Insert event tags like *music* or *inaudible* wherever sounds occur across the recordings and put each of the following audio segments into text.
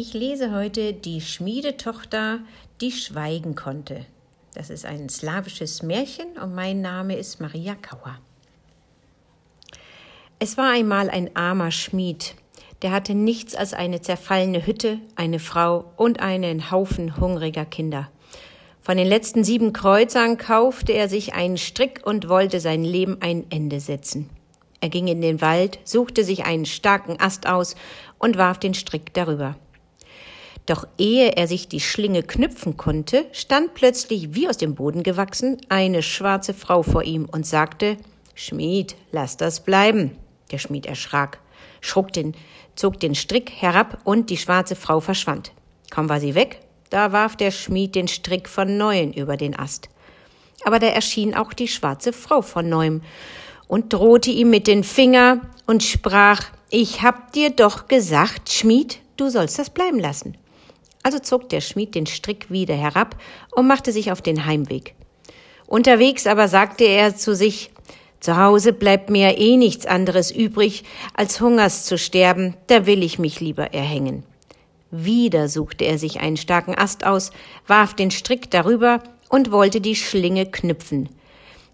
Ich lese heute die Schmiedetochter, die schweigen konnte. Das ist ein slawisches Märchen und mein Name ist Maria Kauer. Es war einmal ein armer Schmied, der hatte nichts als eine zerfallene Hütte, eine Frau und einen Haufen hungriger Kinder. Von den letzten sieben Kreuzern kaufte er sich einen Strick und wollte sein Leben ein Ende setzen. Er ging in den Wald, suchte sich einen starken Ast aus und warf den Strick darüber. Doch ehe er sich die Schlinge knüpfen konnte, stand plötzlich wie aus dem Boden gewachsen eine schwarze Frau vor ihm und sagte Schmied, lass das bleiben. Der Schmied erschrak, schruck den, zog den Strick herab und die schwarze Frau verschwand. Kaum war sie weg, da warf der Schmied den Strick von neuem über den Ast. Aber da erschien auch die schwarze Frau von neuem und drohte ihm mit den Finger und sprach Ich hab dir doch gesagt, Schmied, du sollst das bleiben lassen. Also zog der Schmied den Strick wieder herab und machte sich auf den Heimweg. Unterwegs aber sagte er zu sich, zu Hause bleibt mir eh nichts anderes übrig, als Hungers zu sterben, da will ich mich lieber erhängen. Wieder suchte er sich einen starken Ast aus, warf den Strick darüber und wollte die Schlinge knüpfen.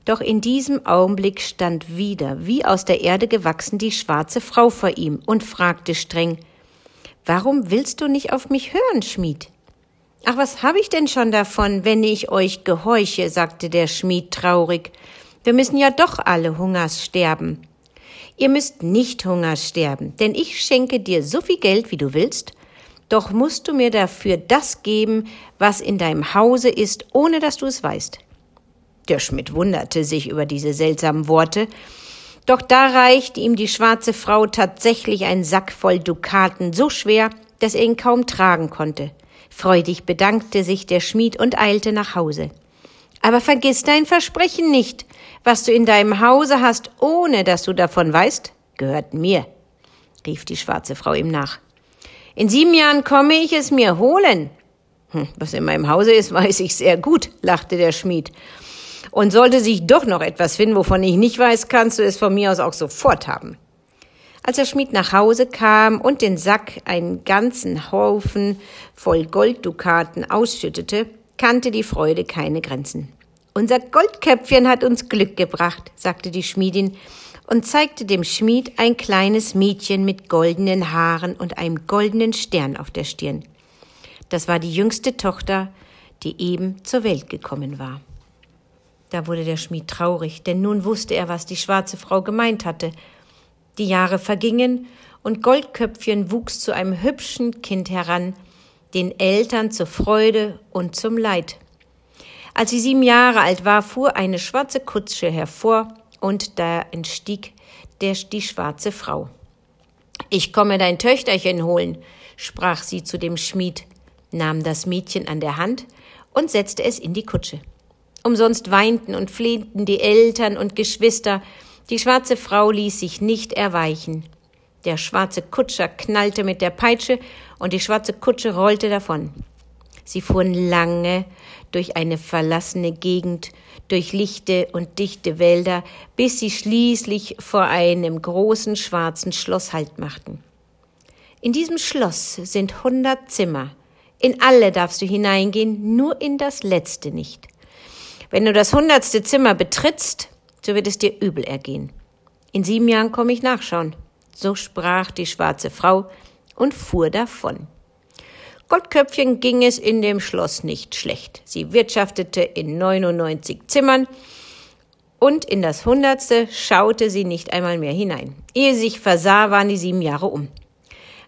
Doch in diesem Augenblick stand wieder, wie aus der Erde gewachsen, die schwarze Frau vor ihm und fragte streng Warum willst du nicht auf mich hören, Schmied? Ach, was habe ich denn schon davon, wenn ich euch gehorche, sagte der Schmied traurig. Wir müssen ja doch alle Hungers sterben. Ihr müsst nicht Hungers sterben, denn ich schenke dir so viel Geld, wie du willst, doch musst du mir dafür das geben, was in deinem Hause ist, ohne dass du es weißt. Der Schmidt wunderte sich über diese seltsamen Worte, doch da reichte ihm die schwarze Frau tatsächlich ein Sack voll Dukaten so schwer, dass er ihn kaum tragen konnte. Freudig bedankte sich der Schmied und eilte nach Hause. Aber vergiss dein Versprechen nicht. Was du in deinem Hause hast, ohne dass du davon weißt, gehört mir, rief die schwarze Frau ihm nach. In sieben Jahren komme ich es mir holen. Hm, was in meinem Hause ist, *laughs* weiß ich sehr gut, lachte der Schmied. Und sollte sich doch noch etwas finden, wovon ich nicht weiß, kannst du es von mir aus auch sofort haben. Als der Schmied nach Hause kam und den Sack einen ganzen Haufen voll Golddukaten ausschüttete, kannte die Freude keine Grenzen. Unser Goldköpfchen hat uns Glück gebracht, sagte die Schmiedin und zeigte dem Schmied ein kleines Mädchen mit goldenen Haaren und einem goldenen Stern auf der Stirn. Das war die jüngste Tochter, die eben zur Welt gekommen war. Da wurde der Schmied traurig, denn nun wusste er, was die schwarze Frau gemeint hatte. Die Jahre vergingen, und Goldköpfchen wuchs zu einem hübschen Kind heran, den Eltern zur Freude und zum Leid. Als sie sieben Jahre alt war, fuhr eine schwarze Kutsche hervor, und da entstieg der, die schwarze Frau. Ich komme dein Töchterchen holen, sprach sie zu dem Schmied, nahm das Mädchen an der Hand und setzte es in die Kutsche. Umsonst weinten und flehnten die Eltern und Geschwister. Die schwarze Frau ließ sich nicht erweichen. Der schwarze Kutscher knallte mit der Peitsche und die schwarze Kutsche rollte davon. Sie fuhren lange durch eine verlassene Gegend, durch lichte und dichte Wälder, bis sie schließlich vor einem großen schwarzen Schloss Halt machten. In diesem Schloss sind hundert Zimmer. In alle darfst du hineingehen, nur in das letzte nicht. Wenn du das hundertste Zimmer betrittst, so wird es dir übel ergehen. In sieben Jahren komme ich nachschauen. So sprach die schwarze Frau und fuhr davon. Goldköpfchen ging es in dem Schloss nicht schlecht. Sie wirtschaftete in 99 Zimmern und in das hundertste schaute sie nicht einmal mehr hinein. Ehe sie sich versah, waren die sieben Jahre um.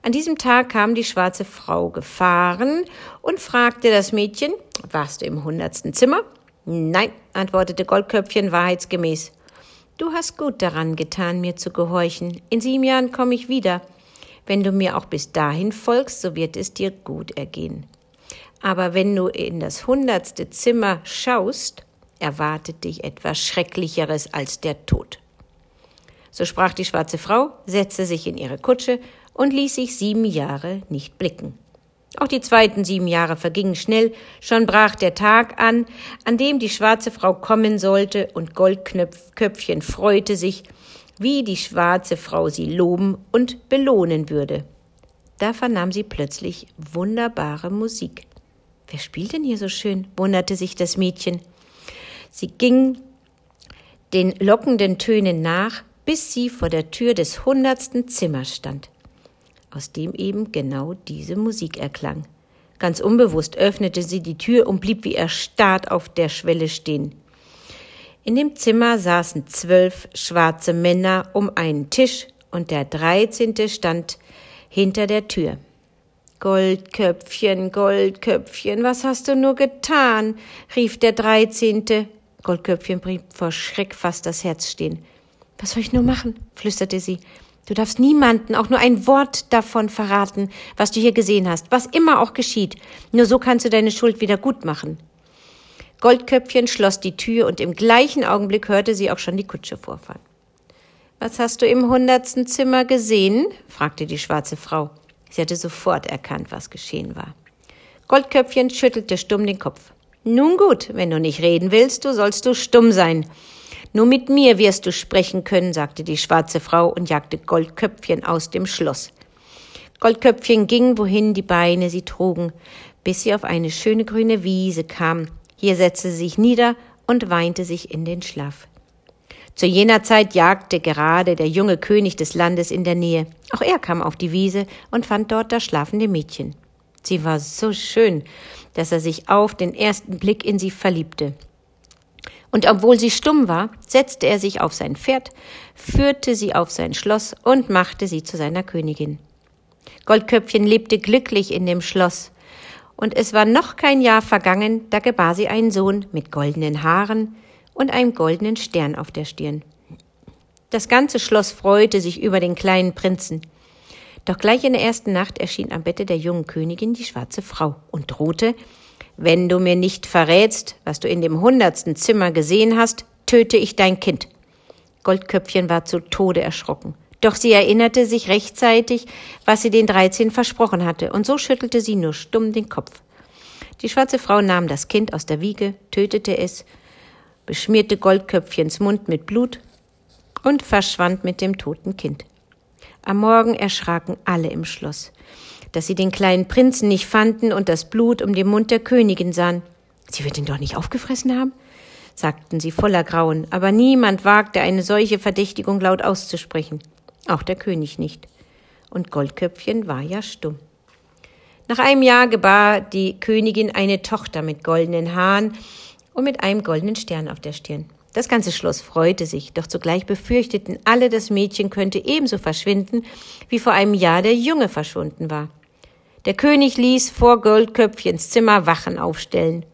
An diesem Tag kam die schwarze Frau gefahren und fragte das Mädchen, warst du im hundertsten Zimmer? Nein, antwortete Goldköpfchen wahrheitsgemäß. Du hast gut daran getan, mir zu gehorchen. In sieben Jahren komme ich wieder. Wenn du mir auch bis dahin folgst, so wird es dir gut ergehen. Aber wenn du in das hundertste Zimmer schaust, erwartet dich etwas Schrecklicheres als der Tod. So sprach die schwarze Frau, setzte sich in ihre Kutsche und ließ sich sieben Jahre nicht blicken. Auch die zweiten sieben Jahre vergingen schnell, schon brach der Tag an, an dem die schwarze Frau kommen sollte, und Goldköpfchen freute sich, wie die schwarze Frau sie loben und belohnen würde. Da vernahm sie plötzlich wunderbare Musik. Wer spielt denn hier so schön? wunderte sich das Mädchen. Sie ging den lockenden Tönen nach, bis sie vor der Tür des hundertsten Zimmers stand, aus dem eben genau diese Musik erklang. Ganz unbewusst öffnete sie die Tür und blieb wie erstarrt auf der Schwelle stehen. In dem Zimmer saßen zwölf schwarze Männer um einen Tisch und der dreizehnte stand hinter der Tür. Goldköpfchen, Goldköpfchen, was hast du nur getan? rief der dreizehnte. Goldköpfchen blieb vor Schreck fast das Herz stehen. Was soll ich nur machen? flüsterte sie. Du darfst niemanden auch nur ein Wort davon verraten, was du hier gesehen hast, was immer auch geschieht. Nur so kannst du deine Schuld wieder gut machen. Goldköpfchen schloss die Tür und im gleichen Augenblick hörte sie auch schon die Kutsche vorfahren. Was hast du im hundertsten Zimmer gesehen? fragte die schwarze Frau. Sie hatte sofort erkannt, was geschehen war. Goldköpfchen schüttelte stumm den Kopf. Nun gut, wenn du nicht reden willst, du sollst du stumm sein. Nur mit mir wirst du sprechen können, sagte die schwarze Frau und jagte Goldköpfchen aus dem Schloss. Goldköpfchen ging, wohin die Beine sie trugen, bis sie auf eine schöne grüne Wiese kam. Hier setzte sie sich nieder und weinte sich in den Schlaf. Zu jener Zeit jagte gerade der junge König des Landes in der Nähe. Auch er kam auf die Wiese und fand dort das schlafende Mädchen. Sie war so schön, dass er sich auf den ersten Blick in sie verliebte. Und obwohl sie stumm war, setzte er sich auf sein Pferd, führte sie auf sein Schloss und machte sie zu seiner Königin. Goldköpfchen lebte glücklich in dem Schloss, und es war noch kein Jahr vergangen, da gebar sie einen Sohn mit goldenen Haaren und einem goldenen Stern auf der Stirn. Das ganze Schloss freute sich über den kleinen Prinzen. Doch gleich in der ersten Nacht erschien am Bette der jungen Königin die schwarze Frau und drohte, wenn du mir nicht verrätst, was du in dem hundertsten Zimmer gesehen hast, töte ich dein Kind. Goldköpfchen war zu Tode erschrocken. Doch sie erinnerte sich rechtzeitig, was sie den dreizehn versprochen hatte, und so schüttelte sie nur stumm den Kopf. Die schwarze Frau nahm das Kind aus der Wiege, tötete es, beschmierte Goldköpfchens Mund mit Blut und verschwand mit dem toten Kind. Am Morgen erschraken alle im Schloss dass sie den kleinen Prinzen nicht fanden und das Blut um den Mund der Königin sahen. Sie wird ihn doch nicht aufgefressen haben? sagten sie voller Grauen, aber niemand wagte eine solche Verdächtigung laut auszusprechen, auch der König nicht. Und Goldköpfchen war ja stumm. Nach einem Jahr gebar die Königin eine Tochter mit goldenen Haaren und mit einem goldenen Stern auf der Stirn. Das ganze Schloss freute sich, doch zugleich befürchteten alle, das Mädchen könnte ebenso verschwinden, wie vor einem Jahr der Junge verschwunden war. Der König ließ vor Goldköpfchens Zimmer Wachen aufstellen.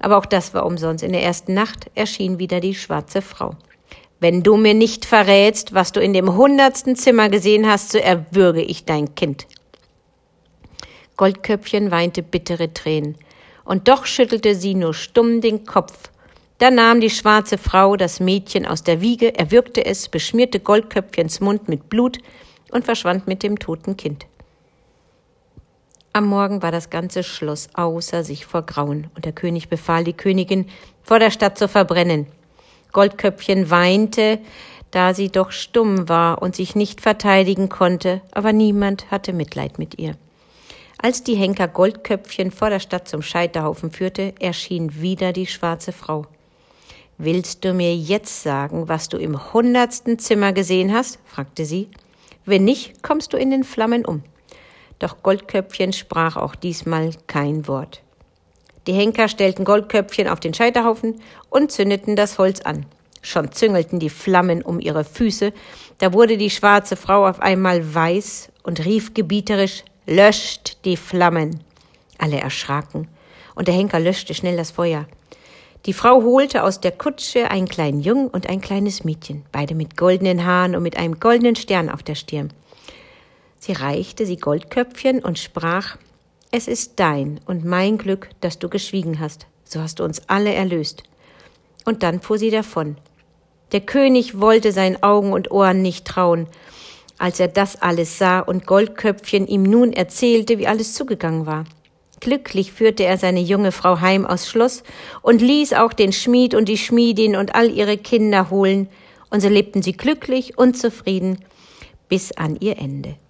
Aber auch das war umsonst. In der ersten Nacht erschien wieder die schwarze Frau. Wenn du mir nicht verrätst, was du in dem hundertsten Zimmer gesehen hast, so erwürge ich dein Kind. Goldköpfchen weinte bittere Tränen. Und doch schüttelte sie nur stumm den Kopf. Da nahm die schwarze Frau das Mädchen aus der Wiege, erwürgte es, beschmierte Goldköpfchens Mund mit Blut und verschwand mit dem toten Kind. Am Morgen war das ganze Schloss außer sich vor Grauen, und der König befahl die Königin, vor der Stadt zu verbrennen. Goldköpfchen weinte, da sie doch stumm war und sich nicht verteidigen konnte, aber niemand hatte Mitleid mit ihr. Als die Henker Goldköpfchen vor der Stadt zum Scheiterhaufen führte, erschien wieder die schwarze Frau. Willst du mir jetzt sagen, was du im hundertsten Zimmer gesehen hast? fragte sie. Wenn nicht, kommst du in den Flammen um doch Goldköpfchen sprach auch diesmal kein Wort. Die Henker stellten Goldköpfchen auf den Scheiterhaufen und zündeten das Holz an. Schon züngelten die Flammen um ihre Füße, da wurde die schwarze Frau auf einmal weiß und rief gebieterisch Löscht die Flammen. Alle erschraken, und der Henker löschte schnell das Feuer. Die Frau holte aus der Kutsche einen kleinen Jungen und ein kleines Mädchen, beide mit goldenen Haaren und mit einem goldenen Stern auf der Stirn. Sie reichte sie Goldköpfchen und sprach Es ist dein und mein Glück, dass du geschwiegen hast, so hast du uns alle erlöst. Und dann fuhr sie davon. Der König wollte seinen Augen und Ohren nicht trauen, als er das alles sah und Goldköpfchen ihm nun erzählte, wie alles zugegangen war. Glücklich führte er seine junge Frau heim aus Schloss und ließ auch den Schmied und die Schmiedin und all ihre Kinder holen, und so lebten sie glücklich und zufrieden bis an ihr Ende.